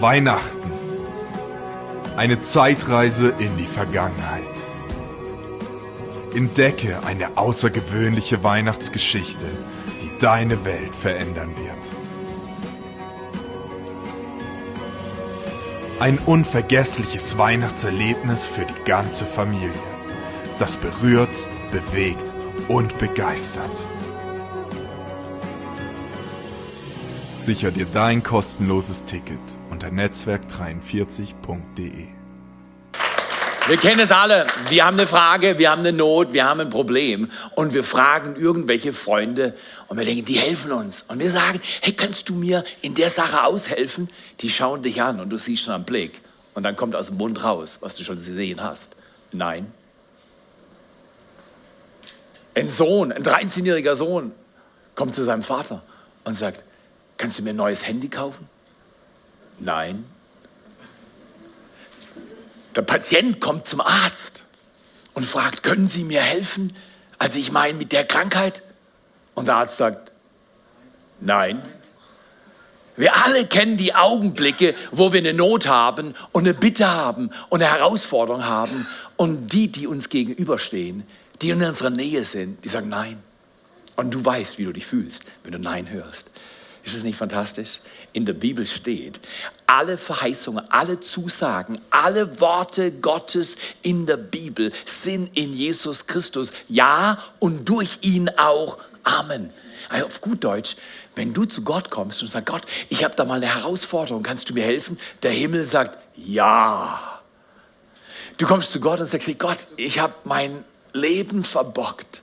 Weihnachten. Eine Zeitreise in die Vergangenheit. Entdecke eine außergewöhnliche Weihnachtsgeschichte, die deine Welt verändern wird. Ein unvergessliches Weihnachtserlebnis für die ganze Familie, das berührt, bewegt und begeistert. Sicher dir dein kostenloses Ticket unter netzwerk43.de. Wir kennen es alle. Wir haben eine Frage, wir haben eine Not, wir haben ein Problem und wir fragen irgendwelche Freunde und wir denken, die helfen uns. Und wir sagen, hey, kannst du mir in der Sache aushelfen? Die schauen dich an und du siehst schon am Blick. Und dann kommt aus dem Mund raus, was du schon gesehen hast. Nein. Ein Sohn, ein 13-jähriger Sohn, kommt zu seinem Vater und sagt, Kannst du mir ein neues Handy kaufen? Nein. Der Patient kommt zum Arzt und fragt, können Sie mir helfen? Also ich meine mit der Krankheit? Und der Arzt sagt, nein. Wir alle kennen die Augenblicke, wo wir eine Not haben und eine Bitte haben und eine Herausforderung haben. Und die, die uns gegenüberstehen, die in unserer Nähe sind, die sagen Nein. Und du weißt, wie du dich fühlst, wenn du Nein hörst. Ist es nicht fantastisch? In der Bibel steht, alle Verheißungen, alle Zusagen, alle Worte Gottes in der Bibel sind in Jesus Christus. Ja und durch ihn auch. Amen. Also auf gut Deutsch, wenn du zu Gott kommst und sagst, Gott, ich habe da mal eine Herausforderung, kannst du mir helfen? Der Himmel sagt, ja. Du kommst zu Gott und sagst, hey Gott, ich habe mein Leben verbockt.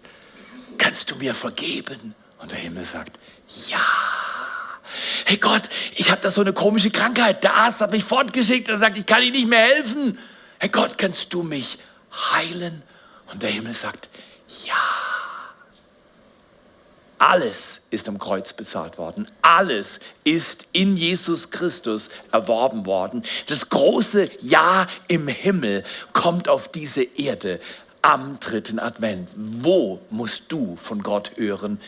Kannst du mir vergeben? Und der Himmel sagt, ja hey Gott, ich habe da so eine komische Krankheit. Der Arzt hat mich fortgeschickt, er sagt, ich kann Ihnen nicht mehr helfen. Hey Gott, kannst du mich heilen? Und der Himmel sagt, ja. Alles ist am Kreuz bezahlt worden. Alles ist in Jesus Christus erworben worden. Das große Ja im Himmel kommt auf diese Erde am dritten Advent. Wo musst du von Gott hören?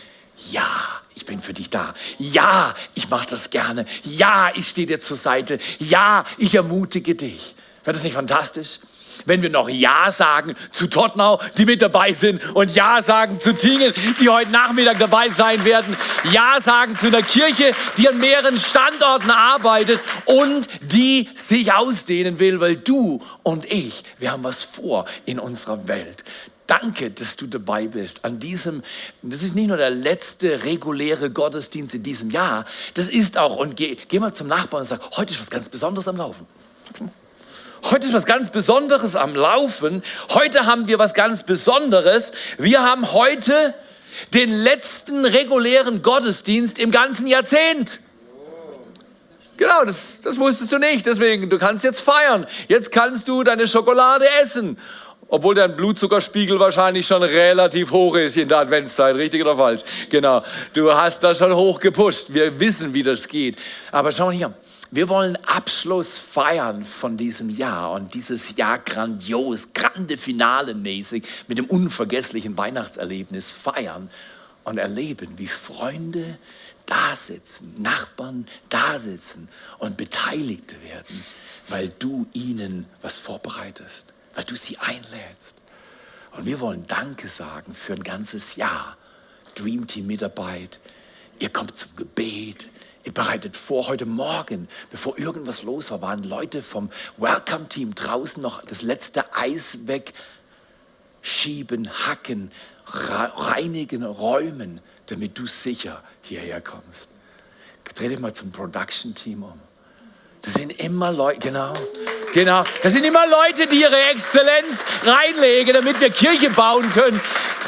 Ja, ich bin für dich da. Ja, ich mache das gerne. Ja, ich stehe dir zur Seite. Ja, ich ermutige dich. Wäre das nicht fantastisch? Wenn wir noch Ja sagen zu Tottenau, die mit dabei sind, und Ja sagen zu Tingen, die heute Nachmittag dabei sein werden, Ja sagen zu einer Kirche, die an mehreren Standorten arbeitet und die sich ausdehnen will, weil du und ich, wir haben was vor in unserer Welt. Danke, dass du dabei bist an diesem, das ist nicht nur der letzte reguläre Gottesdienst in diesem Jahr, das ist auch, und geh, geh mal zum Nachbarn und sag, heute ist was ganz Besonderes am Laufen. Heute ist was ganz Besonderes am Laufen. Heute haben wir was ganz Besonderes. Wir haben heute den letzten regulären Gottesdienst im ganzen Jahrzehnt. Genau, das, das wusstest du nicht. Deswegen, du kannst jetzt feiern. Jetzt kannst du deine Schokolade essen. Obwohl dein Blutzuckerspiegel wahrscheinlich schon relativ hoch ist in der Adventszeit, richtig oder falsch? Genau, du hast das schon hoch gepusht. Wir wissen, wie das geht. Aber schau mal hier, wir wollen Abschluss feiern von diesem Jahr und dieses Jahr grandios, grande Finale mäßig mit dem unvergesslichen Weihnachtserlebnis feiern und erleben, wie Freunde da sitzen, Nachbarn da sitzen und Beteiligte werden, weil du ihnen was vorbereitest weil du sie einlädst. Und wir wollen Danke sagen für ein ganzes Jahr. Dream Team Mitarbeit. Ihr kommt zum Gebet. Ihr bereitet vor, heute Morgen, bevor irgendwas los war, waren Leute vom Welcome Team draußen noch das letzte Eis wegschieben, hacken, reinigen, räumen, damit du sicher hierher kommst. Dreh dich mal zum Production Team um. Das sind immer Leute, genau, genau. Das sind immer Leute, die ihre Exzellenz reinlegen, damit wir Kirche bauen können.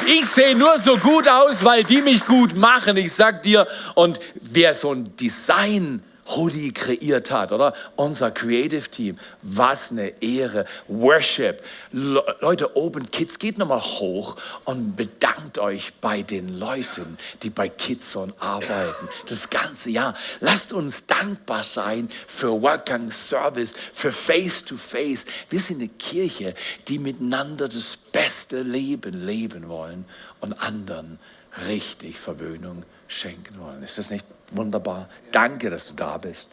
Ich sehe nur so gut aus, weil die mich gut machen. Ich sag dir, und wer so ein Design Hoodie kreiert hat, oder? Unser Creative Team. Was eine Ehre. Worship. Le Leute, Open Kids, geht nochmal hoch und bedankt euch bei den Leuten, die bei Kidzone arbeiten. Das ganze Jahr. Lasst uns dankbar sein für Workgang Service, für Face to Face. Wir sind eine Kirche, die miteinander das beste Leben leben wollen und anderen richtig Verwöhnung schenken wollen. Ist das nicht Wunderbar. Danke, dass du da bist.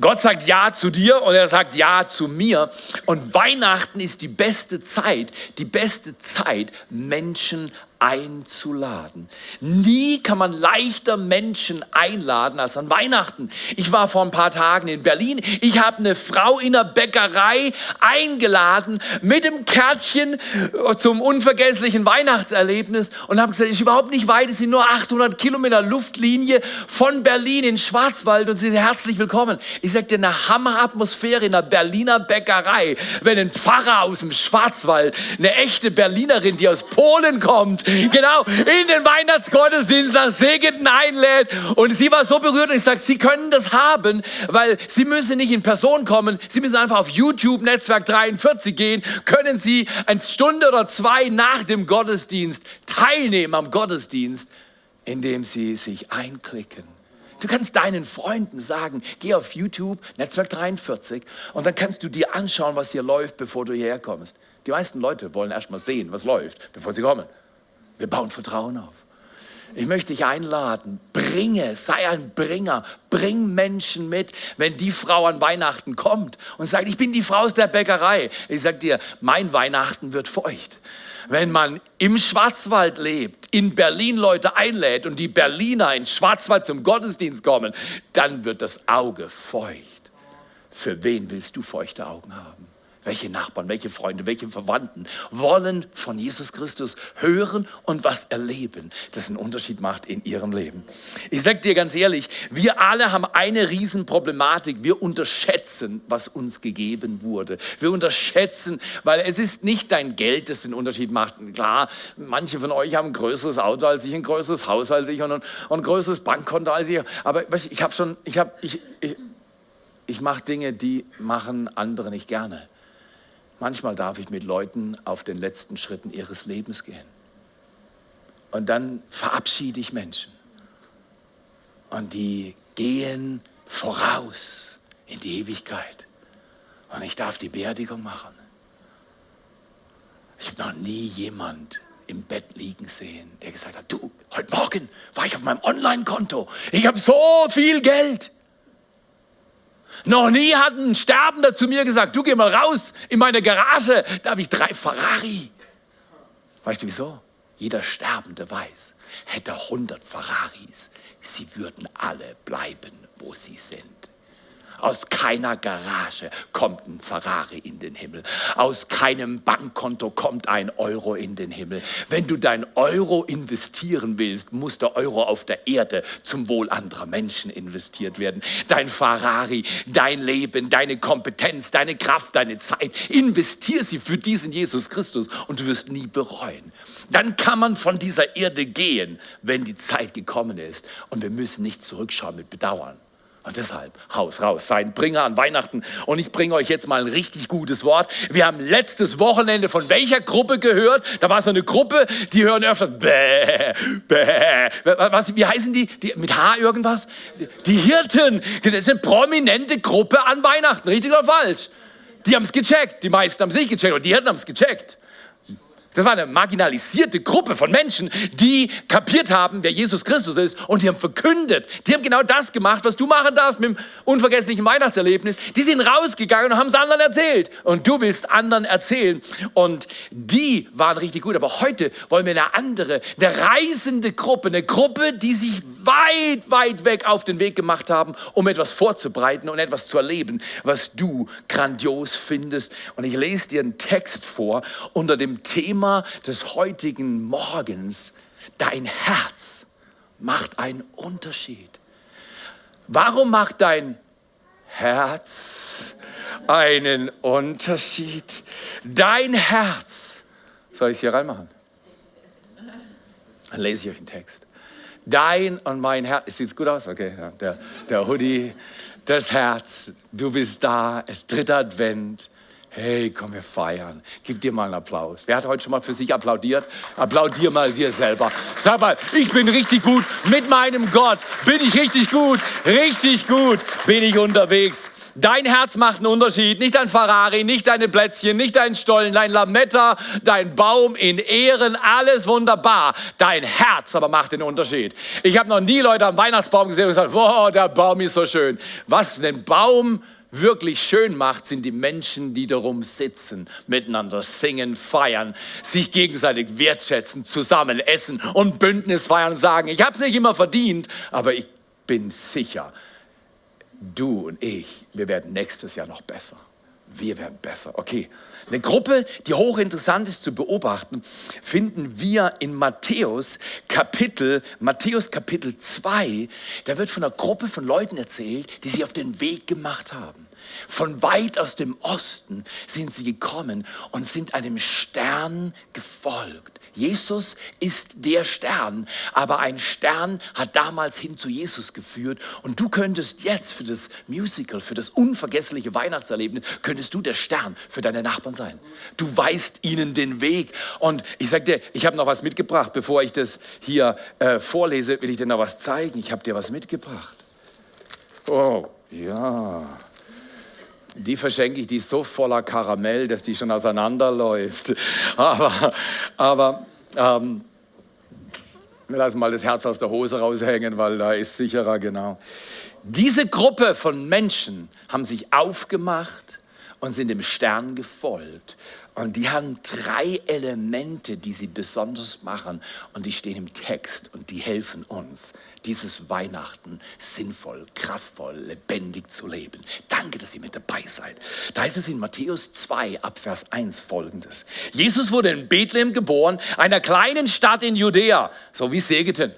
Gott sagt Ja zu dir und er sagt Ja zu mir. Und Weihnachten ist die beste Zeit, die beste Zeit, Menschen einzuladen. Nie kann man leichter Menschen einladen als an Weihnachten. Ich war vor ein paar Tagen in Berlin. Ich habe eine Frau in der Bäckerei eingeladen mit dem Kärtchen zum unvergesslichen Weihnachtserlebnis und habe gesagt, es ist überhaupt nicht weit, es sind nur 800 Kilometer Luftlinie von Berlin in Schwarzwald und Sie sind herzlich willkommen. Ich sagte, eine Hammeratmosphäre in der Berliner Bäckerei, wenn ein Pfarrer aus dem Schwarzwald, eine echte Berlinerin, die aus Polen kommt, genau, in den Weihnachtsgottesdienst nach Segeten einlädt. Und sie war so berührt und ich sage, Sie können das haben, weil Sie müssen nicht in Person kommen. Sie müssen einfach auf YouTube Netzwerk 43 gehen, können Sie eine Stunde oder zwei nach dem Gottesdienst teilnehmen am Gottesdienst, indem Sie sich einklicken. Du kannst deinen Freunden sagen, geh auf YouTube, Netzwerk 43, und dann kannst du dir anschauen, was hier läuft, bevor du hierher kommst. Die meisten Leute wollen erst mal sehen, was läuft, bevor sie kommen. Wir bauen Vertrauen auf. Ich möchte dich einladen, bringe, sei ein Bringer, bring Menschen mit. Wenn die Frau an Weihnachten kommt und sagt, ich bin die Frau aus der Bäckerei, ich sage dir, mein Weihnachten wird feucht. Wenn man im Schwarzwald lebt, in Berlin Leute einlädt und die Berliner in Schwarzwald zum Gottesdienst kommen, dann wird das Auge feucht. Für wen willst du feuchte Augen haben? Welche Nachbarn, welche Freunde, welche Verwandten wollen von Jesus Christus hören und was erleben, das einen Unterschied macht in ihrem Leben. Ich sage dir ganz ehrlich, wir alle haben eine Riesenproblematik. Wir unterschätzen, was uns gegeben wurde. Wir unterschätzen, weil es ist nicht dein Geld, das den Unterschied macht. Klar, manche von euch haben ein größeres Auto als ich, ein größeres Haus als ich und ein, ein größeres Bankkonto als ich. Aber ich habe schon, ich habe, ich, ich, ich mache Dinge, die machen andere nicht gerne. Manchmal darf ich mit Leuten auf den letzten Schritten ihres Lebens gehen. Und dann verabschiede ich Menschen. Und die gehen voraus in die Ewigkeit. Und ich darf die Beerdigung machen. Ich habe noch nie jemand im Bett liegen sehen, der gesagt hat, du, heute Morgen war ich auf meinem Online-Konto. Ich habe so viel Geld. Noch nie hat ein Sterbender zu mir gesagt, du geh mal raus in meine Garage, da habe ich drei Ferrari. Weißt du wieso? Jeder Sterbende weiß, hätte 100 Ferraris, sie würden alle bleiben, wo sie sind. Aus keiner Garage kommt ein Ferrari in den Himmel. Aus keinem Bankkonto kommt ein Euro in den Himmel. Wenn du dein Euro investieren willst, muss der Euro auf der Erde zum Wohl anderer Menschen investiert werden. Dein Ferrari, dein Leben, deine Kompetenz, deine Kraft, deine Zeit, investier sie für diesen Jesus Christus und du wirst nie bereuen. Dann kann man von dieser Erde gehen, wenn die Zeit gekommen ist. Und wir müssen nicht zurückschauen mit Bedauern. Und deshalb, Haus raus, sein Bringer an Weihnachten. Und ich bringe euch jetzt mal ein richtig gutes Wort. Wir haben letztes Wochenende von welcher Gruppe gehört? Da war so eine Gruppe, die hören öfters bäh, bäh. Was, wie heißen die? die? Mit H irgendwas? Die Hirten. Das ist eine prominente Gruppe an Weihnachten. Richtig oder falsch? Die haben es gecheckt. Die meisten haben es nicht gecheckt. Und die Hirten haben es gecheckt. Das war eine marginalisierte Gruppe von Menschen, die kapiert haben, wer Jesus Christus ist und die haben verkündet. Die haben genau das gemacht, was du machen darfst mit dem unvergesslichen Weihnachtserlebnis. Die sind rausgegangen und haben es anderen erzählt. Und du willst anderen erzählen. Und die waren richtig gut. Aber heute wollen wir eine andere, eine reisende Gruppe, eine Gruppe, die sich weit, weit weg auf den Weg gemacht haben, um etwas vorzubereiten und etwas zu erleben, was du grandios findest. Und ich lese dir einen Text vor unter dem Thema, Thema des heutigen Morgens. Dein Herz macht einen Unterschied. Warum macht dein Herz einen Unterschied? Dein Herz. Soll ich es hier reinmachen? Dann lese ich euch einen Text. Dein und mein Herz. Sieht es gut aus? Okay, der, der Hoodie, das Herz. Du bist da. Es dritter Advent. Hey, komm, wir feiern. Gib dir mal einen Applaus. Wer hat heute schon mal für sich applaudiert? Applaudier mal dir selber. Sag mal, ich bin richtig gut mit meinem Gott. Bin ich richtig gut? Richtig gut bin ich unterwegs. Dein Herz macht einen Unterschied. Nicht dein Ferrari, nicht deine Plätzchen, nicht dein Stollen, dein Lametta, dein Baum in Ehren. Alles wunderbar. Dein Herz aber macht den Unterschied. Ich habe noch nie Leute am Weihnachtsbaum gesehen und gesagt, wow, der Baum ist so schön. Was, ein Baum? Wirklich schön macht, sind die Menschen, die darum sitzen, miteinander singen, feiern, sich gegenseitig wertschätzen, zusammen essen und Bündnis feiern und sagen, ich habe es nicht immer verdient, aber ich bin sicher, du und ich, wir werden nächstes Jahr noch besser. Wir werden besser. Okay. Eine Gruppe, die hochinteressant ist zu beobachten, finden wir in Matthäus Kapitel, Matthäus Kapitel 2. Da wird von einer Gruppe von Leuten erzählt, die sich auf den Weg gemacht haben. Von weit aus dem Osten sind sie gekommen und sind einem Stern gefolgt. Jesus ist der Stern, aber ein Stern hat damals hin zu Jesus geführt und du könntest jetzt für das Musical, für das unvergessliche Weihnachtserlebnis, könntest du der Stern für deine Nachbarn sein. Du weißt ihnen den Weg und ich sag dir, ich habe noch was mitgebracht, bevor ich das hier äh, vorlese, will ich dir noch was zeigen. Ich habe dir was mitgebracht. Oh, ja die verschenke ich, die ist so voller Karamell, dass die schon auseinanderläuft. Aber, aber ähm, wir lassen mal das Herz aus der Hose raushängen, weil da ist sicherer, genau. Diese Gruppe von Menschen haben sich aufgemacht und sind dem Stern gefolgt. Und die haben drei Elemente, die sie besonders machen und die stehen im Text und die helfen uns, dieses Weihnachten sinnvoll, kraftvoll, lebendig zu leben. Danke, dass ihr mit dabei seid. Da heißt es in Matthäus 2 ab Vers 1 folgendes. Jesus wurde in Bethlehem geboren, einer kleinen Stadt in Judäa, so wie Segeten.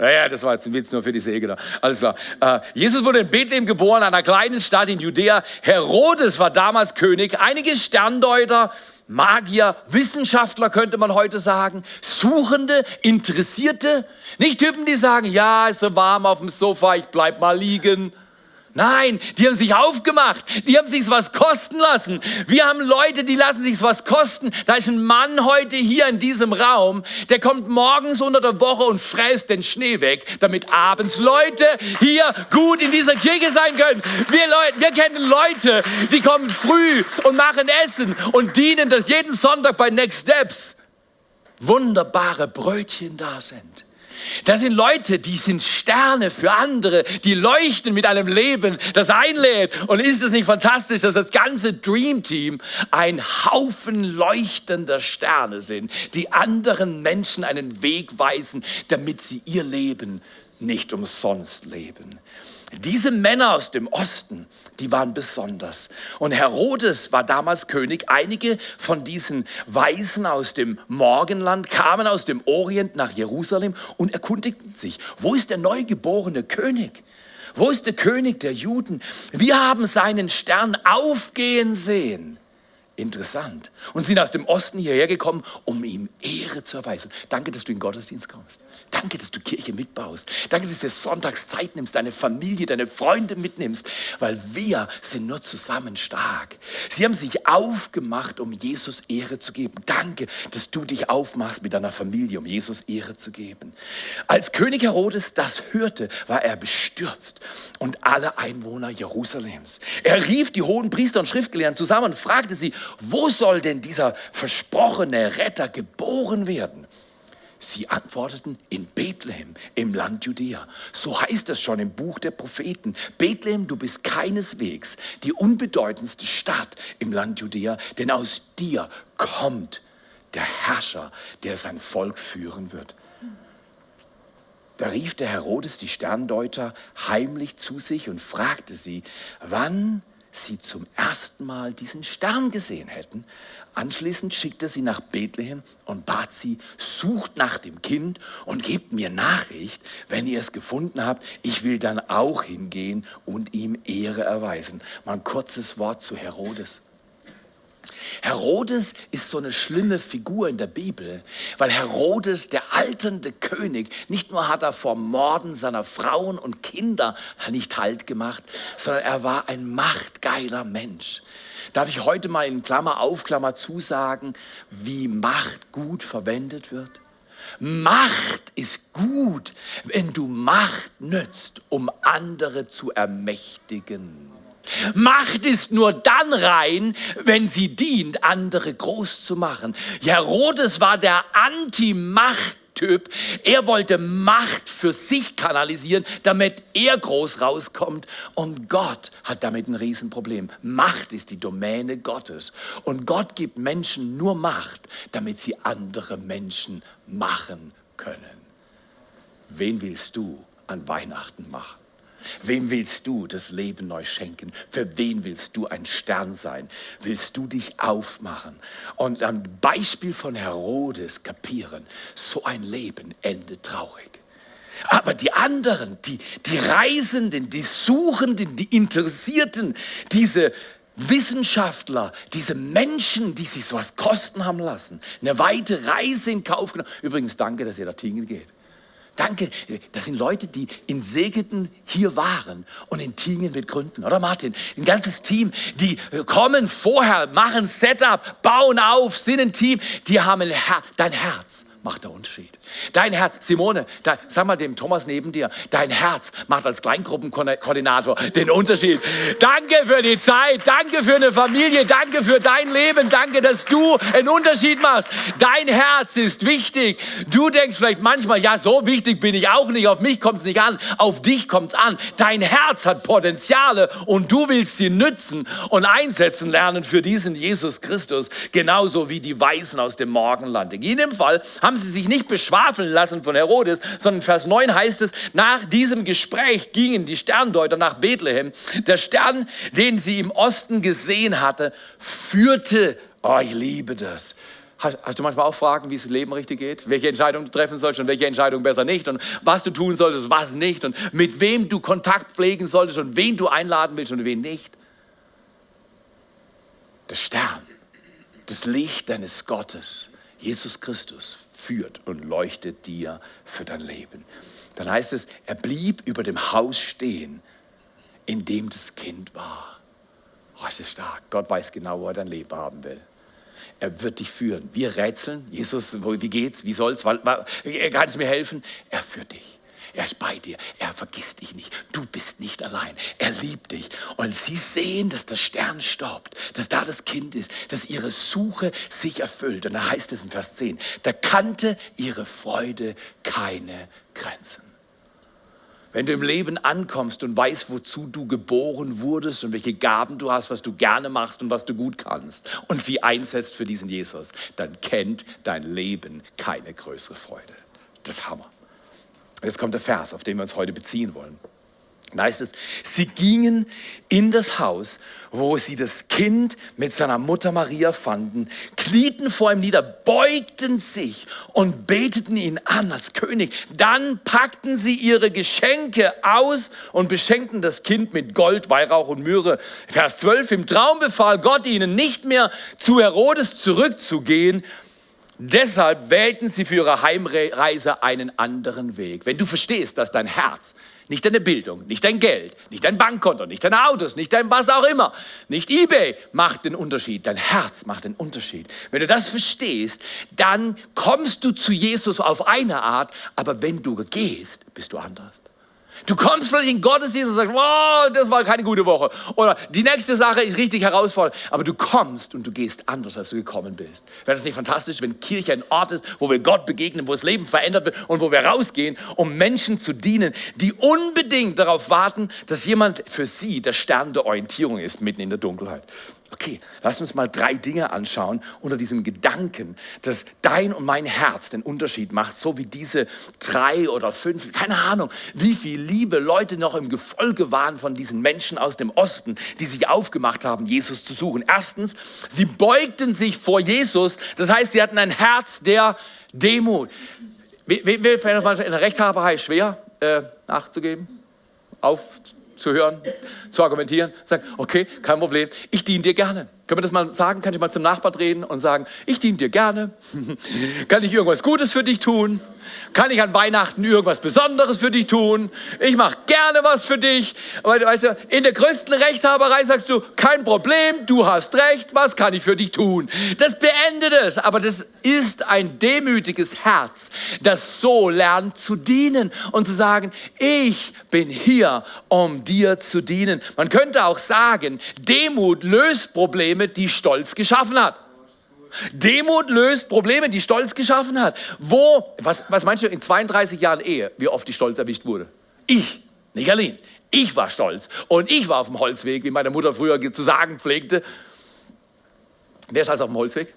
Ja, ja, das war jetzt ein Witz nur für die Säge Alles klar. Äh, Jesus wurde in Bethlehem geboren, einer kleinen Stadt in Judäa. Herodes war damals König. Einige Sterndeuter, Magier, Wissenschaftler könnte man heute sagen, Suchende, Interessierte. Nicht Typen, die sagen, ja, ist so warm auf dem Sofa, ich bleib mal liegen. Nein, die haben sich aufgemacht, die haben sich was kosten lassen. Wir haben Leute, die lassen sich was kosten. Da ist ein Mann heute hier in diesem Raum, der kommt morgens unter der Woche und fräst den Schnee weg, damit abends Leute hier gut in dieser Kirche sein können. Wir, Leute, wir kennen Leute, die kommen früh und machen Essen und dienen, dass jeden Sonntag bei Next Steps wunderbare Brötchen da sind. Das sind Leute, die sind Sterne für andere, die leuchten mit einem Leben, das einlädt. Und ist es nicht fantastisch, dass das ganze Dream Team ein Haufen leuchtender Sterne sind, die anderen Menschen einen Weg weisen, damit sie ihr Leben nicht umsonst leben. Diese Männer aus dem Osten, die waren besonders. Und Herodes war damals König. Einige von diesen Weisen aus dem Morgenland kamen aus dem Orient nach Jerusalem und erkundigten sich, wo ist der neugeborene König? Wo ist der König der Juden? Wir haben seinen Stern aufgehen sehen. Interessant. Und sind aus dem Osten hierher gekommen, um ihm Ehre zu erweisen. Danke, dass du in den Gottesdienst kommst. Danke, dass du Kirche mitbaust. Danke, dass du dir sonntags Zeit nimmst, deine Familie, deine Freunde mitnimmst, weil wir sind nur zusammen stark. Sie haben sich aufgemacht, um Jesus Ehre zu geben. Danke, dass du dich aufmachst mit deiner Familie, um Jesus Ehre zu geben. Als König Herodes das hörte, war er bestürzt und alle Einwohner Jerusalems. Er rief die hohen Priester und Schriftgelehrten zusammen und fragte sie, wo soll denn dieser versprochene Retter geboren werden? Sie antworteten in Bethlehem im Land Judäa. So heißt es schon im Buch der Propheten. Bethlehem, du bist keineswegs die unbedeutendste Stadt im Land Judäa, denn aus dir kommt der Herrscher, der sein Volk führen wird. Da rief der Herodes die Sterndeuter heimlich zu sich und fragte sie, wann sie zum ersten Mal diesen Stern gesehen hätten. Anschließend schickte sie nach Bethlehem und bat sie, sucht nach dem Kind und gebt mir Nachricht, wenn ihr es gefunden habt. Ich will dann auch hingehen und ihm Ehre erweisen. Mal ein kurzes Wort zu Herodes. Herodes ist so eine schlimme Figur in der Bibel, weil Herodes, der alternde König, nicht nur hat er vor Morden seiner Frauen und Kinder nicht Halt gemacht, sondern er war ein machtgeiler Mensch. Darf ich heute mal in Klammer auf, Klammer zu sagen, wie Macht gut verwendet wird? Macht ist gut, wenn du Macht nützt, um andere zu ermächtigen. Macht ist nur dann rein, wenn sie dient, andere groß zu machen. Herodes war der Anti-Macht Typ. Er wollte Macht für sich kanalisieren, damit er groß rauskommt. Und Gott hat damit ein Riesenproblem. Macht ist die Domäne Gottes. Und Gott gibt Menschen nur Macht, damit sie andere Menschen machen können. Wen willst du an Weihnachten machen? Wem willst du das Leben neu schenken? Für wen willst du ein Stern sein? Willst du dich aufmachen und am Beispiel von Herodes kapieren, so ein Leben endet traurig. Aber die anderen, die, die Reisenden, die Suchenden, die Interessierten, diese Wissenschaftler, diese Menschen, die sich sowas kosten haben lassen, eine weite Reise in Kauf genommen. Übrigens, danke, dass ihr da Tingen geht. Danke, das sind Leute, die in Segeten hier waren und in Tingen mit gründen, oder Martin? Ein ganzes Team, die kommen vorher, machen Setup, bauen auf, sind ein Team, die haben Her dein Herz macht einen Unterschied. Dein Herz, Simone, dein, sag mal dem Thomas neben dir, dein Herz macht als Kleingruppenkoordinator den Unterschied. Danke für die Zeit, danke für eine Familie, danke für dein Leben, danke, dass du einen Unterschied machst. Dein Herz ist wichtig. Du denkst vielleicht manchmal, ja, so wichtig bin ich auch nicht, auf mich kommt es nicht an, auf dich kommt es an. Dein Herz hat Potenziale und du willst sie nützen und einsetzen lernen für diesen Jesus Christus, genauso wie die Weisen aus dem Morgenland. In jedem Fall haben haben sie sich nicht beschwafeln lassen von Herodes, sondern Vers 9 heißt es, nach diesem Gespräch gingen die Sterndeuter nach Bethlehem. Der Stern, den sie im Osten gesehen hatte, führte, oh, ich liebe das, Hast, hast, du manchmal auch Fragen, wie es im Leben richtig geht? Welche Entscheidung du treffen sollst und welche Entscheidung besser nicht? Und was du tun solltest, was nicht? Und mit wem du Kontakt pflegen solltest und wen du einladen willst und wen nicht? Der Stern, das Licht deines Gottes, Jesus Christus, führt und leuchtet dir für dein Leben. Dann heißt es, er blieb über dem Haus stehen, in dem das Kind war. Oh, das ist stark. Gott weiß genau, wo er dein Leben haben will. Er wird dich führen. Wir rätseln. Jesus, wie geht's? Wie soll's? Kann es mir helfen? Er führt dich. Er ist bei dir. Er vergisst dich nicht. Du bist nicht allein. Er liebt dich. Und sie sehen, dass der Stern stoppt, dass da das Kind ist, dass ihre Suche sich erfüllt. Und da heißt es in Vers 10, da kannte ihre Freude keine Grenzen. Wenn du im Leben ankommst und weißt, wozu du geboren wurdest und welche Gaben du hast, was du gerne machst und was du gut kannst und sie einsetzt für diesen Jesus, dann kennt dein Leben keine größere Freude. Das ist Hammer. Jetzt kommt der Vers, auf den wir uns heute beziehen wollen. Da heißt es, sie gingen in das Haus, wo sie das Kind mit seiner Mutter Maria fanden, knieten vor ihm nieder, beugten sich und beteten ihn an als König. Dann packten sie ihre Geschenke aus und beschenkten das Kind mit Gold, Weihrauch und Myrrhe. Vers 12, im Traum befahl Gott ihnen nicht mehr zu Herodes zurückzugehen, Deshalb wählten sie für ihre Heimreise einen anderen Weg. Wenn du verstehst, dass dein Herz, nicht deine Bildung, nicht dein Geld, nicht dein Bankkonto, nicht deine Autos, nicht dein was auch immer, nicht eBay macht den Unterschied, dein Herz macht den Unterschied. Wenn du das verstehst, dann kommst du zu Jesus auf eine Art, aber wenn du gehst, bist du anders. Du kommst vielleicht in Gottesdienst und sagst, wow, das war keine gute Woche. Oder die nächste Sache ist richtig herausfordernd. Aber du kommst und du gehst anders, als du gekommen bist. Wäre das nicht fantastisch, wenn Kirche ein Ort ist, wo wir Gott begegnen, wo das Leben verändert wird und wo wir rausgehen, um Menschen zu dienen, die unbedingt darauf warten, dass jemand für sie der Stern der Orientierung ist, mitten in der Dunkelheit. Okay, lass uns mal drei Dinge anschauen unter diesem Gedanken, dass dein und mein Herz den Unterschied macht, so wie diese drei oder fünf, keine Ahnung, wie viel Liebe Leute noch im Gefolge waren von diesen Menschen aus dem Osten, die sich aufgemacht haben, Jesus zu suchen. Erstens, sie beugten sich vor Jesus, das heißt, sie hatten ein Herz der Demut. Wem fällt in der Rechthaberei schwer äh, nachzugeben? Auf zu hören, zu argumentieren, sagen, okay, kein Problem, ich diene dir gerne. Können wir das mal sagen? Kann ich mal zum Nachbar reden und sagen, ich diene dir gerne? Kann ich irgendwas Gutes für dich tun? Kann ich an Weihnachten irgendwas Besonderes für dich tun? Ich mache gerne was für dich. Weißt du, in der größten Rechtshaberei sagst du, kein Problem, du hast recht, was kann ich für dich tun? Das beendet es. Aber das ist ein demütiges Herz, das so lernt zu dienen und zu sagen, ich bin hier, um dir zu dienen. Man könnte auch sagen, Demut löst Probleme, die Stolz geschaffen hat. Demut löst Probleme, die Stolz geschaffen hat. Wo, was, was meinst du in 32 Jahren Ehe, wie oft die Stolz erwischt wurde? Ich, nicht Aline. Ich war stolz und ich war auf dem Holzweg, wie meine Mutter früher zu sagen pflegte. Wer ist also auf dem Holzweg?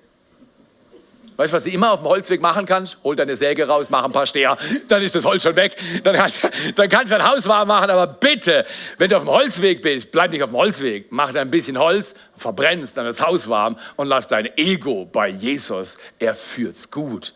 Weißt du, was du immer auf dem Holzweg machen kannst? Hol deine Säge raus, mach ein paar Steher, dann ist das Holz schon weg. Dann kannst, dann kannst du dein Haus warm machen. Aber bitte, wenn du auf dem Holzweg bist, bleib nicht auf dem Holzweg. Mach dir ein bisschen Holz, verbrennst dann das Haus warm und lass dein Ego bei Jesus. Er führt's gut.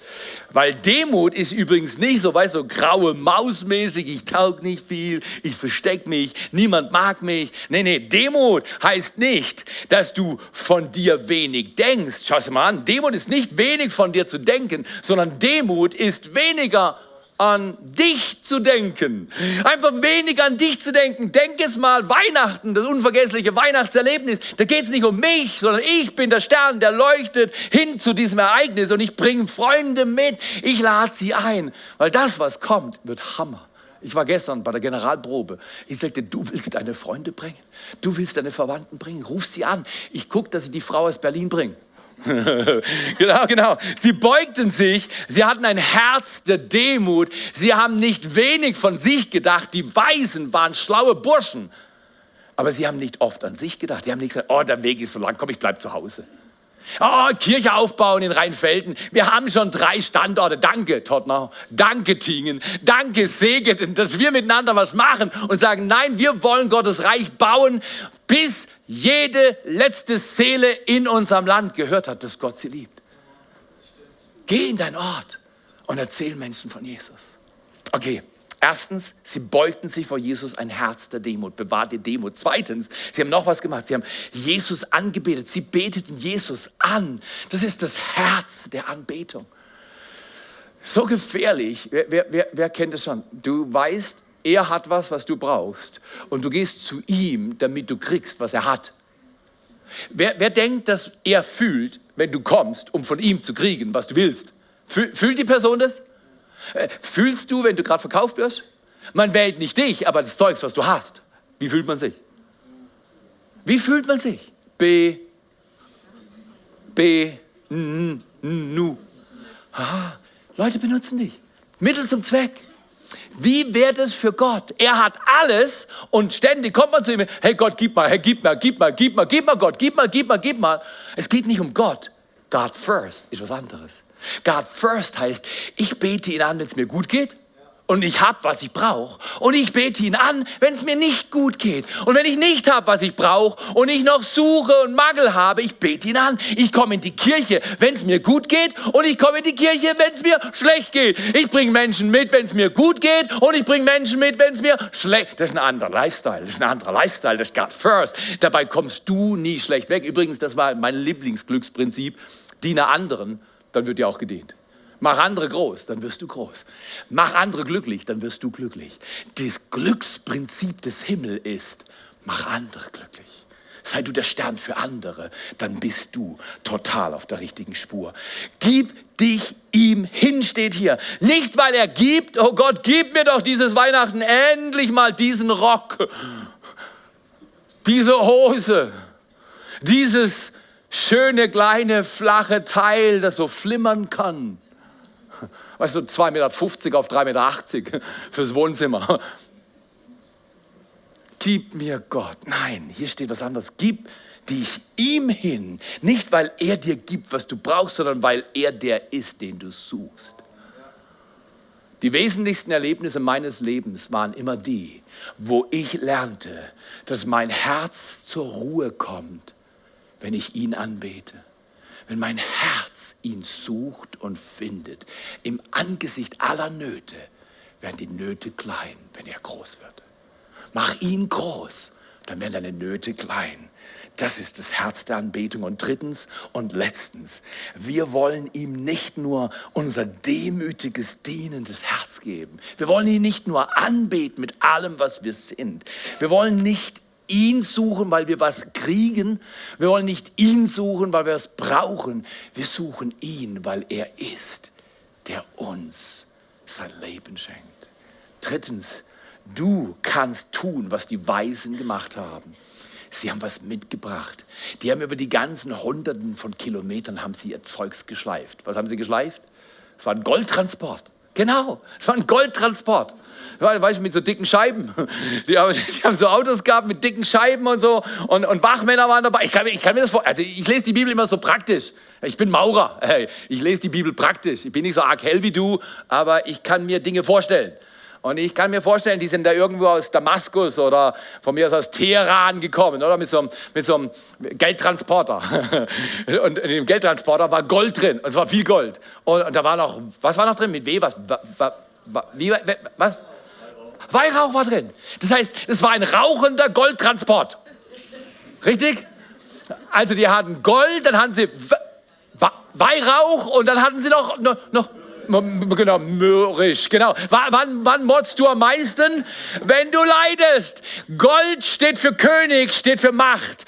Weil Demut ist übrigens nicht so, weißt du, so graue Mausmäßig, ich taug nicht viel, ich versteck mich, niemand mag mich. Nee, nee, Demut heißt nicht, dass du von dir wenig denkst. Schau es mal an, Demut ist nicht wenig von dir zu denken, sondern Demut ist weniger an dich zu denken. Einfach weniger an dich zu denken. Denk jetzt mal Weihnachten, das unvergessliche Weihnachtserlebnis. Da geht es nicht um mich, sondern ich bin der Stern, der leuchtet hin zu diesem Ereignis und ich bringe Freunde mit. Ich lade sie ein, weil das, was kommt, wird Hammer. Ich war gestern bei der Generalprobe. Ich sagte, du willst deine Freunde bringen. Du willst deine Verwandten bringen. Ruf sie an. Ich gucke, dass ich die Frau aus Berlin bringe. genau, genau. Sie beugten sich, sie hatten ein Herz der Demut, sie haben nicht wenig von sich gedacht, die Weisen waren schlaue Burschen, aber sie haben nicht oft an sich gedacht, die haben nicht gesagt, oh, der Weg ist so lang, komm, ich bleib zu Hause. Oh, Kirche aufbauen in Rheinfelden. Wir haben schon drei Standorte. Danke, Tottenau. Danke, Tingen. Danke, Segeten, dass wir miteinander was machen und sagen, nein, wir wollen Gottes Reich bauen, bis jede letzte Seele in unserem Land gehört hat, dass Gott sie liebt. Geh in dein Ort und erzähl Menschen von Jesus. Okay. Erstens, sie beugten sich vor Jesus ein Herz der Demut, bewahrte Demut. Zweitens, sie haben noch was gemacht. Sie haben Jesus angebetet. Sie beteten Jesus an. Das ist das Herz der Anbetung. So gefährlich. Wer, wer, wer, wer kennt es schon? Du weißt, er hat was, was du brauchst. Und du gehst zu ihm, damit du kriegst, was er hat. Wer, wer denkt, dass er fühlt, wenn du kommst, um von ihm zu kriegen, was du willst? Fühlt die Person das? Äh, fühlst du, wenn du gerade verkauft wirst? Man wählt nicht dich, aber das Zeugs, was du hast. Wie fühlt man sich? Wie fühlt man sich? B, B, N, Nu. Ah, Leute benutzen dich. Mittel zum Zweck. Wie wäre das für Gott? Er hat alles und ständig kommt man zu ihm, hey Gott, gib mal, hey, gib mal, gib mal, gib mal, gib mal Gott, gib mal, gib mal, gib mal. Es geht nicht um Gott. God first ist was anderes. God first heißt, ich bete ihn an, wenn es mir gut geht und ich habe, was ich brauche. Und ich bete ihn an, wenn es mir nicht gut geht. Und wenn ich nicht habe, was ich brauche und ich noch suche und Mangel habe, ich bete ihn an. Ich komme in die Kirche, wenn es mir gut geht und ich komme in die Kirche, wenn es mir schlecht geht. Ich bringe Menschen mit, wenn es mir gut geht und ich bringe Menschen mit, wenn es mir schlecht Das ist ein anderer Lifestyle. Das ist ein anderer Lifestyle. Das ist God first. Dabei kommst du nie schlecht weg. Übrigens, das war mein Lieblingsglücksprinzip. Diene anderen dann wird dir auch gedient. Mach andere groß, dann wirst du groß. Mach andere glücklich, dann wirst du glücklich. Das Glücksprinzip des Himmels ist, mach andere glücklich. Sei du der Stern für andere, dann bist du total auf der richtigen Spur. Gib dich ihm hin, steht hier. Nicht, weil er gibt, oh Gott, gib mir doch dieses Weihnachten endlich mal diesen Rock, diese Hose, dieses schöne kleine flache Teil, das so flimmern kann. Weißt du, 2,50 Meter auf 3,80 Meter fürs Wohnzimmer. Gib mir Gott. Nein, hier steht was anderes. Gib dich ihm hin. Nicht, weil er dir gibt, was du brauchst, sondern weil er der ist, den du suchst. Die wesentlichsten Erlebnisse meines Lebens waren immer die, wo ich lernte, dass mein Herz zur Ruhe kommt wenn ich ihn anbete. Wenn mein Herz ihn sucht und findet, im Angesicht aller Nöte, werden die Nöte klein, wenn er groß wird. Mach ihn groß, dann werden deine Nöte klein. Das ist das Herz der Anbetung. Und drittens und letztens, wir wollen ihm nicht nur unser demütiges, dienendes Herz geben. Wir wollen ihn nicht nur anbeten mit allem, was wir sind. Wir wollen nicht ihn suchen, weil wir was kriegen. Wir wollen nicht ihn suchen, weil wir es brauchen. Wir suchen ihn, weil er ist, der uns sein Leben schenkt. Drittens, du kannst tun, was die Weisen gemacht haben. Sie haben was mitgebracht. Die haben über die ganzen Hunderten von Kilometern haben sie ihr Zeugs geschleift. Was haben sie geschleift? Es war ein Goldtransport. Genau, es war ein Goldtransport. Weißt du, mit so dicken Scheiben. Die haben, die haben, so Autos gehabt mit dicken Scheiben und so. Und, und Wachmänner waren dabei. Ich kann, ich kann mir das vor. Also, ich lese die Bibel immer so praktisch. Ich bin Maurer. Ich lese die Bibel praktisch. Ich bin nicht so arg hell wie du, aber ich kann mir Dinge vorstellen. Und ich kann mir vorstellen, die sind da irgendwo aus Damaskus oder von mir aus aus Teheran gekommen, oder? Mit so einem, mit so einem Geldtransporter. Und in dem Geldtransporter war Gold drin. Und zwar viel Gold. Und, und da war noch, was war noch drin? Mit W? Was? Wie, was? Weihrauch war drin. Das heißt, es war ein rauchender Goldtransport. Richtig? Also die hatten Gold, dann hatten sie Weihrauch und dann hatten sie noch, noch, noch Genau, mürrisch, genau. Wann, wann motzt du am meisten? Wenn du leidest. Gold steht für König, steht für Macht.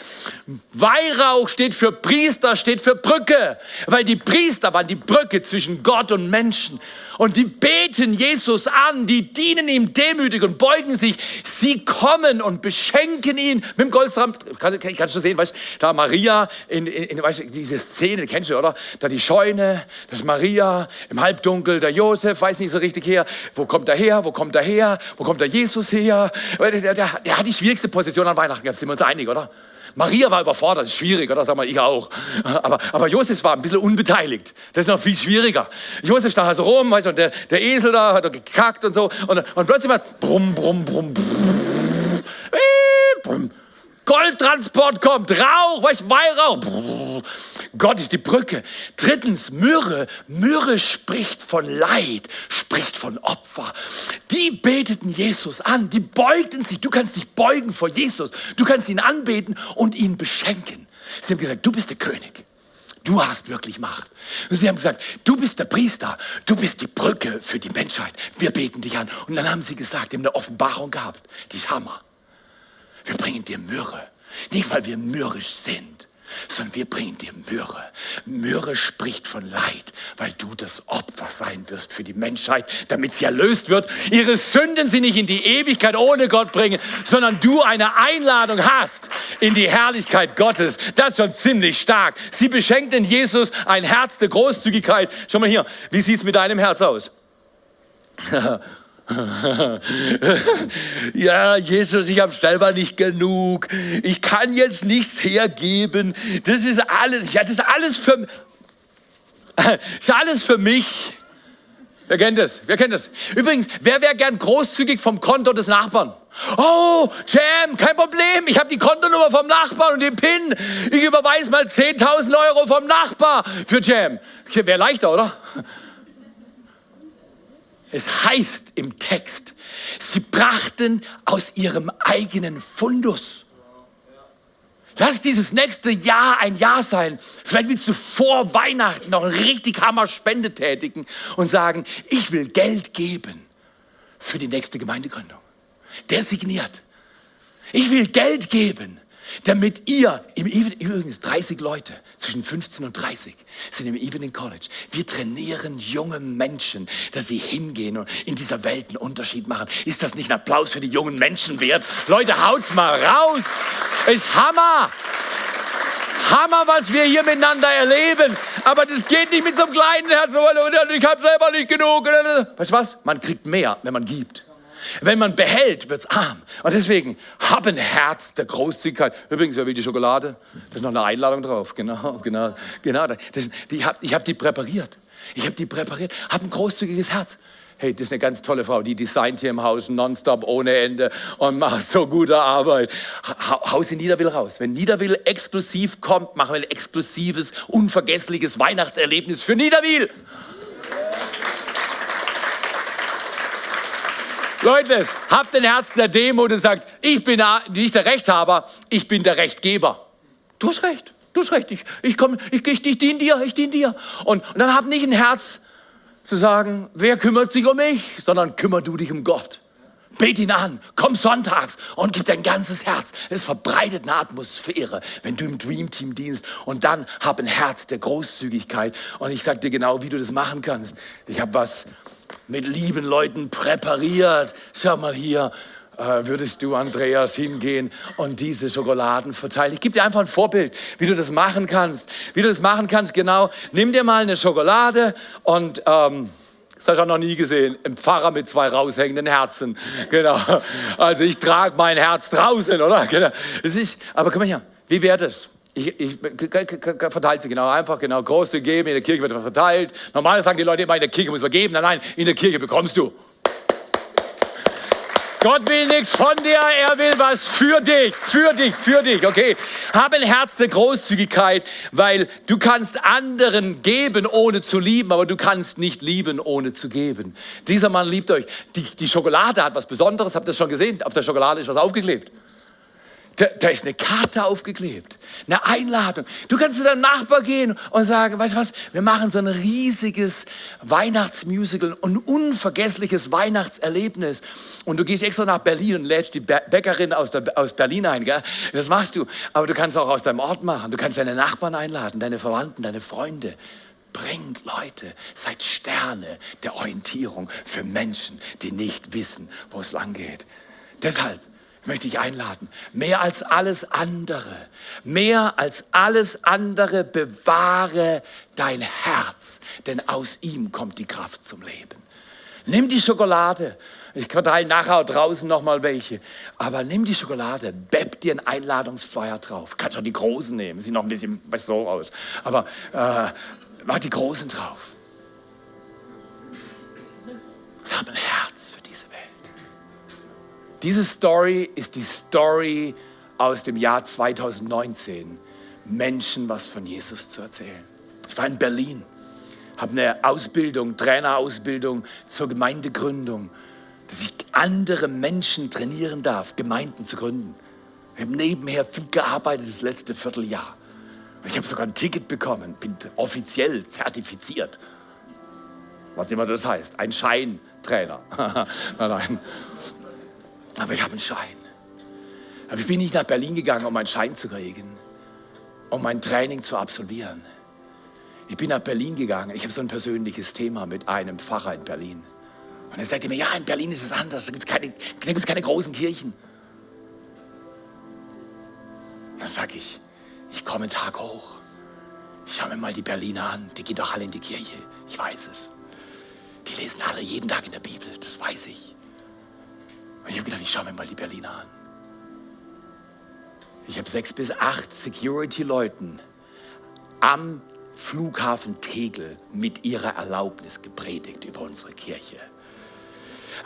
Weihrauch steht für Priester, steht für Brücke. Weil die Priester waren die Brücke zwischen Gott und Menschen und die beten Jesus an, die dienen ihm demütig und beugen sich. Sie kommen und beschenken ihn mit dem Goldsamt. Kann, kannst du sehen, weißt da Maria, in, in, weißt, diese Szene, kennst du, oder? Da die Scheune, das ist Maria im Halbdunkel, der Josef, weiß nicht so richtig her, wo kommt er her, wo kommt er her, wo kommt der Jesus her? Der, der, der hat die schwierigste Position an Weihnachten gehabt, sind wir uns einig, oder? Maria war überfordert, ist schwierig, oder? Sag mal, ich auch. Aber, aber Josef war ein bisschen unbeteiligt. Das ist noch viel schwieriger. Josef stand also rum, weißt du, und der, der Esel da hat gekackt und so. Und, und plötzlich war es brumm, brumm, brumm, brumm, brumm. Goldtransport kommt, Rauch, weißt Weihrauch. Gott ist die Brücke. Drittens, Myrrhe. Myrrhe spricht von Leid, spricht von Opfer. Die beteten Jesus an, die beugten sich. Du kannst dich beugen vor Jesus. Du kannst ihn anbeten und ihn beschenken. Sie haben gesagt, du bist der König. Du hast wirklich Macht. Sie haben gesagt, du bist der Priester, du bist die Brücke für die Menschheit. Wir beten dich an. Und dann haben sie gesagt, haben eine Offenbarung gehabt. Die ist Hammer. Wir bringen dir Myrrhe. Nicht, weil wir mürrisch sind, sondern wir bringen dir Myrrhe. Myrrhe spricht von Leid, weil du das Opfer sein wirst für die Menschheit, damit sie erlöst wird. Ihre Sünden sie nicht in die Ewigkeit ohne Gott bringen, sondern du eine Einladung hast in die Herrlichkeit Gottes. Das ist schon ziemlich stark. Sie beschenkt in Jesus ein Herz der Großzügigkeit. Schau mal hier, wie sieht es mit deinem Herz aus? ja, Jesus, ich habe selber nicht genug. Ich kann jetzt nichts hergeben. Das ist alles, ja, das ist alles für, ist alles für mich. Wer kennt das? Wer kennt das? Übrigens, wer wäre gern großzügig vom Konto des Nachbarn? Oh, Jam, kein Problem. Ich habe die Kontonummer vom Nachbarn und den PIN. Ich überweise mal 10.000 Euro vom Nachbar für Jam. Wäre leichter, oder? Es heißt im Text, sie brachten aus ihrem eigenen Fundus. Lass dieses nächste Jahr ein Jahr sein. Vielleicht willst du vor Weihnachten noch einen richtig Hammer Spende tätigen und sagen, ich will Geld geben für die nächste Gemeindegründung. Der signiert. Ich will Geld geben damit ihr im Evening, übrigens 30 Leute zwischen 15 und 30 sind im Evening College. Wir trainieren junge Menschen, dass sie hingehen und in dieser Welt einen Unterschied machen. Ist das nicht ein Applaus für die jungen Menschen wert? Leute, haut's mal raus! Ist Hammer! Hammer, was wir hier miteinander erleben. Aber das geht nicht mit so einem kleinen Herz. Ich habe selber nicht genug. Weißt du was? Man kriegt mehr, wenn man gibt. Wenn man behält, wird es arm. Und deswegen, hab ein Herz der Großzügigkeit. Übrigens, wer will die Schokolade? Da ist noch eine Einladung drauf. Genau, genau, genau. Das, die ich habe die präpariert. Ich habe die präpariert. Hab ein großzügiges Herz. Hey, das ist eine ganz tolle Frau, die designt hier im Haus nonstop ohne Ende und macht so gute Arbeit. Haus in Niederwill raus. Wenn Niederwill exklusiv kommt, machen wir ein exklusives, unvergessliches Weihnachtserlebnis für Niederwill. Leute, habt ein Herz der Demut und sagt, ich bin nicht der Rechthaber, ich bin der Rechtgeber. Du hast recht, du hast recht, ich, ich, komm, ich, ich, ich diene dir, ich diene dir. Und, und dann hab nicht ein Herz zu sagen, wer kümmert sich um mich, sondern kümmer du dich um Gott. Bet ihn an, komm sonntags und gib dein ganzes Herz. Es verbreitet eine Atmosphäre, wenn du im Dream Team dienst. Und dann hab ein Herz der Großzügigkeit. Und ich sag dir genau, wie du das machen kannst. Ich habe was mit lieben Leuten präpariert. Schau mal hier, äh, würdest du, Andreas, hingehen und diese Schokoladen verteilen. Ich gebe dir einfach ein Vorbild, wie du das machen kannst. Wie du das machen kannst, genau. Nimm dir mal eine Schokolade und... Ähm, das habe ich auch noch nie gesehen. Ein Pfarrer mit zwei raushängenden Herzen. Genau. Also ich trage mein Herz draußen, oder? Genau. Ist, aber komm mal her. Wie wäre das? Ich, ich verteilt sie genau, einfach genau, große geben, in der Kirche wird verteilt. Normal sagen die Leute immer, in der Kirche muss man geben. Nein, nein, in der Kirche bekommst du. Gott will nichts von dir, er will was für dich, für dich, für dich, okay? Hab ein Herz der Großzügigkeit, weil du kannst anderen geben, ohne zu lieben, aber du kannst nicht lieben, ohne zu geben. Dieser Mann liebt euch. Die, die Schokolade hat was Besonderes, habt ihr das schon gesehen? Auf der Schokolade ist was aufgeklebt. Da, da, ist eine Karte aufgeklebt, eine Einladung. Du kannst zu deinem Nachbar gehen und sagen, weißt du was, wir machen so ein riesiges Weihnachtsmusical, ein unvergessliches Weihnachtserlebnis. Und du gehst extra nach Berlin und lädst die Bäckerin aus, der, aus Berlin ein. Gell? Das machst du. Aber du kannst auch aus deinem Ort machen. Du kannst deine Nachbarn einladen, deine Verwandten, deine Freunde. Bringt Leute, seid Sterne der Orientierung für Menschen, die nicht wissen, wo es lang geht. Deshalb möchte ich einladen. Mehr als alles andere, mehr als alles andere bewahre dein Herz, denn aus ihm kommt die Kraft zum Leben. Nimm die Schokolade. Ich verteile nachher draußen noch mal welche. Aber nimm die Schokolade, bepp dir ein Einladungsfeuer drauf. Kannst auch die großen nehmen, sieht noch ein bisschen so aus. Aber äh, mach die großen drauf. Und hab ein Herz für diese. Diese Story ist die Story aus dem Jahr 2019, Menschen was von Jesus zu erzählen. Ich war in Berlin, habe eine Ausbildung, Trainerausbildung zur Gemeindegründung, dass ich andere Menschen trainieren darf, Gemeinden zu gründen. Ich habe nebenher viel gearbeitet das letzte Vierteljahr. Ich habe sogar ein Ticket bekommen, bin offiziell zertifiziert. Was immer das heißt, ein Scheintrainer. nein, nein. Aber ich habe einen Schein. Aber ich bin nicht nach Berlin gegangen, um einen Schein zu kriegen, um mein Training zu absolvieren. Ich bin nach Berlin gegangen. Ich habe so ein persönliches Thema mit einem Pfarrer in Berlin. Und er sagte mir, ja, in Berlin ist es anders. Da gibt es keine, keine großen Kirchen. Dann sage ich, ich komme einen Tag hoch. Ich schaue mir mal die Berliner an. Die gehen doch alle in die Kirche. Ich weiß es. Die lesen alle jeden Tag in der Bibel. Das weiß ich. Und ich habe gedacht, ich schaue mir mal die Berliner an. Ich habe sechs bis acht Security-Leuten am Flughafen Tegel mit ihrer Erlaubnis gepredigt über unsere Kirche.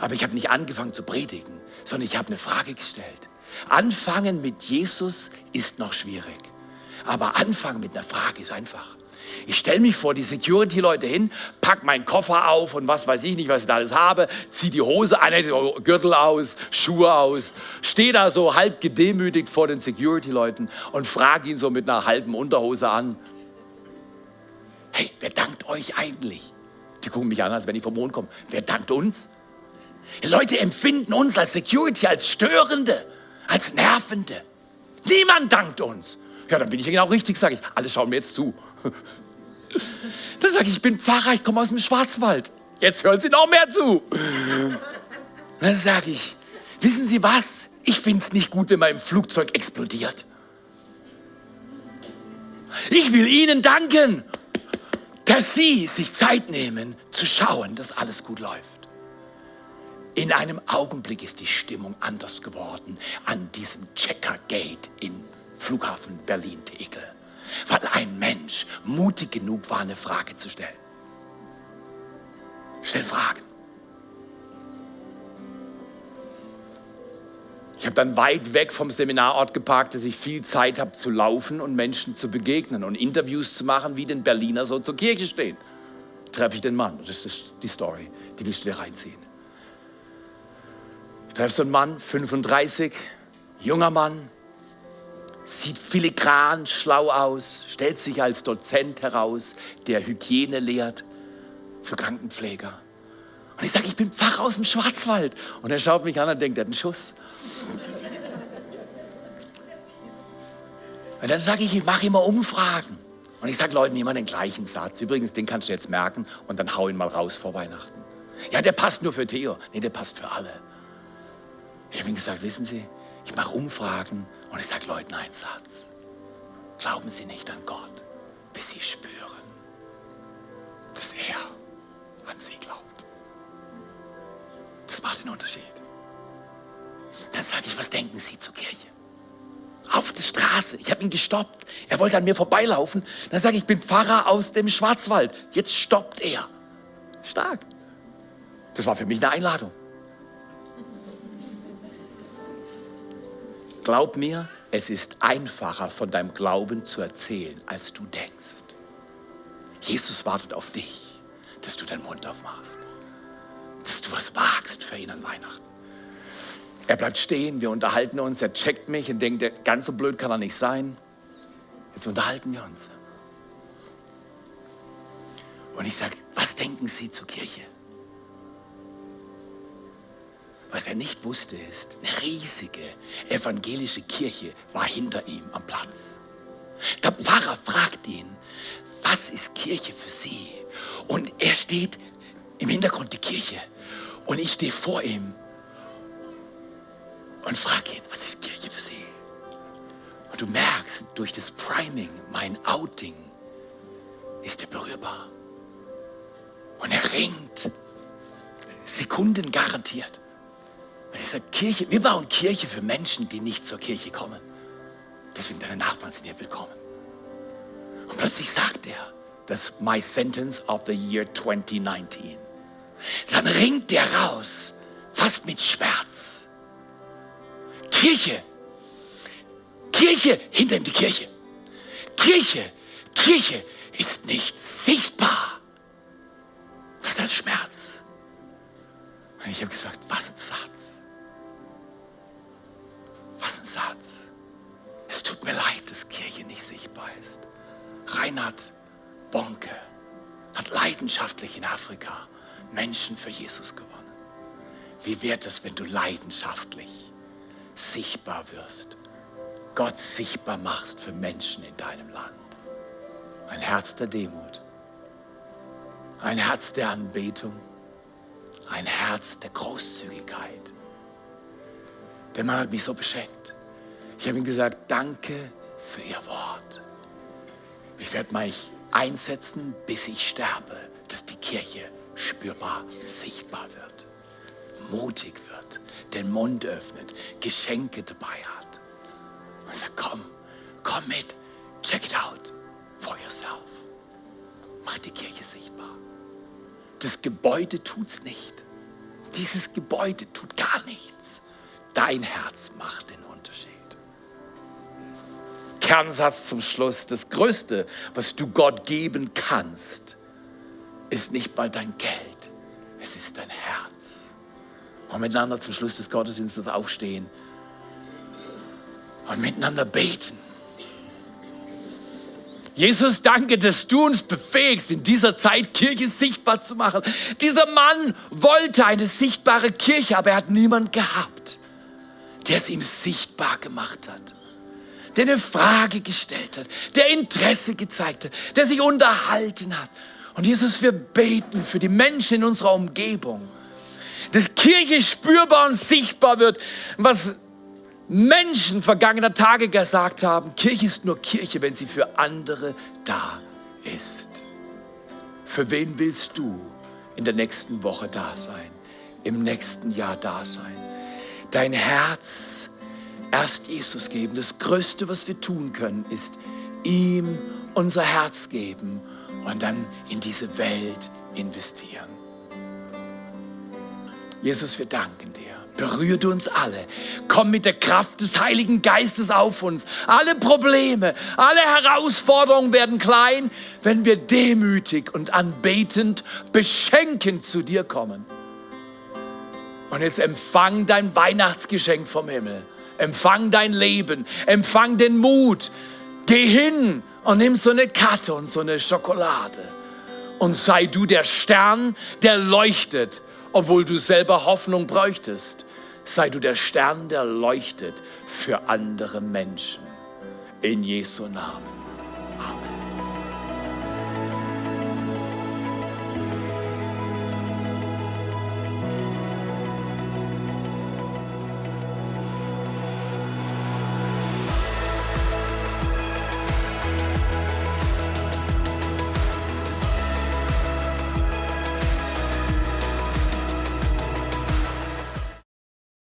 Aber ich habe nicht angefangen zu predigen, sondern ich habe eine Frage gestellt. Anfangen mit Jesus ist noch schwierig. Aber anfangen mit einer Frage ist einfach. Ich stelle mich vor die Security-Leute hin, pack meinen Koffer auf und was weiß ich nicht, was ich da alles habe, zieh die Hose an, Gürtel aus, Schuhe aus, stehe da so halb gedemütigt vor den Security-Leuten und frage ihn so mit einer halben Unterhose an. Hey, wer dankt euch eigentlich? Die gucken mich an, als wenn ich vom Mond komme. Wer dankt uns? Die Leute empfinden uns als Security, als Störende, als Nervende. Niemand dankt uns. Ja, dann bin ich genau richtig, sage ich. Alle schauen mir jetzt zu. Dann sage ich, ich bin Pfarrer, ich komme aus dem Schwarzwald. Jetzt hören Sie noch mehr zu. Dann sage ich, wissen Sie was? Ich finde es nicht gut, wenn mein Flugzeug explodiert. Ich will Ihnen danken, dass Sie sich Zeit nehmen, zu schauen, dass alles gut läuft. In einem Augenblick ist die Stimmung anders geworden an diesem Checkergate im Flughafen Berlin-Tegel weil ein Mensch mutig genug war, eine Frage zu stellen. Stell Fragen. Ich habe dann weit weg vom Seminarort geparkt, dass ich viel Zeit habe zu laufen und Menschen zu begegnen und Interviews zu machen, wie den Berliner so zur Kirche stehen. Treffe ich den Mann. Das ist die Story, die willst du dir reinziehen. Ich treffe so einen Mann, 35, junger Mann, sieht filigran, schlau aus, stellt sich als Dozent heraus, der Hygiene lehrt für Krankenpfleger. Und ich sage, ich bin Pfarrer aus dem Schwarzwald. Und er schaut mich an und denkt, er hat einen Schuss. Und dann sage ich, ich mache immer Umfragen. Und ich sage Leuten immer den gleichen Satz. Übrigens, den kannst du jetzt merken und dann hau ihn mal raus vor Weihnachten. Ja, der passt nur für Theo. Nee, der passt für alle. Ich habe ihm gesagt, wissen Sie, ich mache Umfragen und ich sage Leuten einen Satz. Glauben Sie nicht an Gott, bis Sie spüren, dass er an Sie glaubt. Das macht den Unterschied. Dann sage ich, was denken Sie zur Kirche? Auf der Straße. Ich habe ihn gestoppt. Er wollte an mir vorbeilaufen. Dann sage ich, ich bin Pfarrer aus dem Schwarzwald. Jetzt stoppt er. Stark. Das war für mich eine Einladung. Glaub mir, es ist einfacher von deinem Glauben zu erzählen, als du denkst. Jesus wartet auf dich, dass du deinen Mund aufmachst, dass du was wagst für ihn an Weihnachten. Er bleibt stehen, wir unterhalten uns, er checkt mich und denkt, ganz so blöd kann er nicht sein. Jetzt unterhalten wir uns. Und ich sage, was denken Sie zur Kirche? Was er nicht wusste ist, eine riesige evangelische Kirche war hinter ihm am Platz. Der Pfarrer fragt ihn, was ist Kirche für Sie? Und er steht im Hintergrund die Kirche und ich stehe vor ihm und frage ihn, was ist Kirche für Sie? Und du merkst, durch das Priming, mein Outing, ist er berührbar. Und er ringt, Sekunden garantiert. Ich sage, Kirche, wir bauen Kirche für Menschen, die nicht zur Kirche kommen. Deswegen deine Nachbarn sind hier willkommen. Und plötzlich sagt er, that's my sentence of the year 2019. Dann ringt der raus, fast mit Schmerz. Kirche, Kirche, hinter ihm die Kirche. Kirche, Kirche ist nicht sichtbar. Was ist das Schmerz? Und ich habe gesagt, was ein Satz. Was ein Satz. Es tut mir leid, dass Kirche nicht sichtbar ist. Reinhard Bonke hat leidenschaftlich in Afrika Menschen für Jesus gewonnen. Wie wird es, wenn du leidenschaftlich sichtbar wirst? Gott sichtbar machst für Menschen in deinem Land. Ein Herz der Demut, ein Herz der Anbetung, ein Herz der Großzügigkeit, der Mann hat mich so beschenkt. Ich habe ihm gesagt, danke für Ihr Wort. Ich werde mich einsetzen, bis ich sterbe, dass die Kirche spürbar sichtbar wird, mutig wird, den Mund öffnet, Geschenke dabei hat. Und sagt, komm, komm mit, check it out for yourself. Mach die Kirche sichtbar. Das Gebäude tut's nicht. Dieses Gebäude tut gar nichts. Dein Herz macht den Unterschied. Kernsatz zum Schluss. Das Größte, was du Gott geben kannst, ist nicht mal dein Geld. Es ist dein Herz. Und miteinander zum Schluss des Gottesdienstes aufstehen und miteinander beten. Jesus, danke, dass du uns befähigst, in dieser Zeit Kirche sichtbar zu machen. Dieser Mann wollte eine sichtbare Kirche, aber er hat niemand gehabt der es ihm sichtbar gemacht hat, der eine Frage gestellt hat, der Interesse gezeigt hat, der sich unterhalten hat. Und Jesus, wir beten für die Menschen in unserer Umgebung, dass Kirche spürbar und sichtbar wird, was Menschen vergangener Tage gesagt haben. Kirche ist nur Kirche, wenn sie für andere da ist. Für wen willst du in der nächsten Woche da sein, im nächsten Jahr da sein? Dein Herz erst Jesus geben. Das Größte, was wir tun können, ist ihm unser Herz geben und dann in diese Welt investieren. Jesus, wir danken dir. Berühre du uns alle. Komm mit der Kraft des Heiligen Geistes auf uns. Alle Probleme, alle Herausforderungen werden klein, wenn wir demütig und anbetend, beschenkend zu dir kommen Und jetzt empfang dein Weihnachtsgeschenk vom Himmel. Empfang dein Leben. Empfang den Mut. Geh hin und nimm so eine Karte und so eine Schokolade. Und sei du der Stern, der leuchtet, obwohl du selber Hoffnung bräuchtest. Sei du der Stern, der leuchtet für andere Menschen. In Jesu Namen. Amen.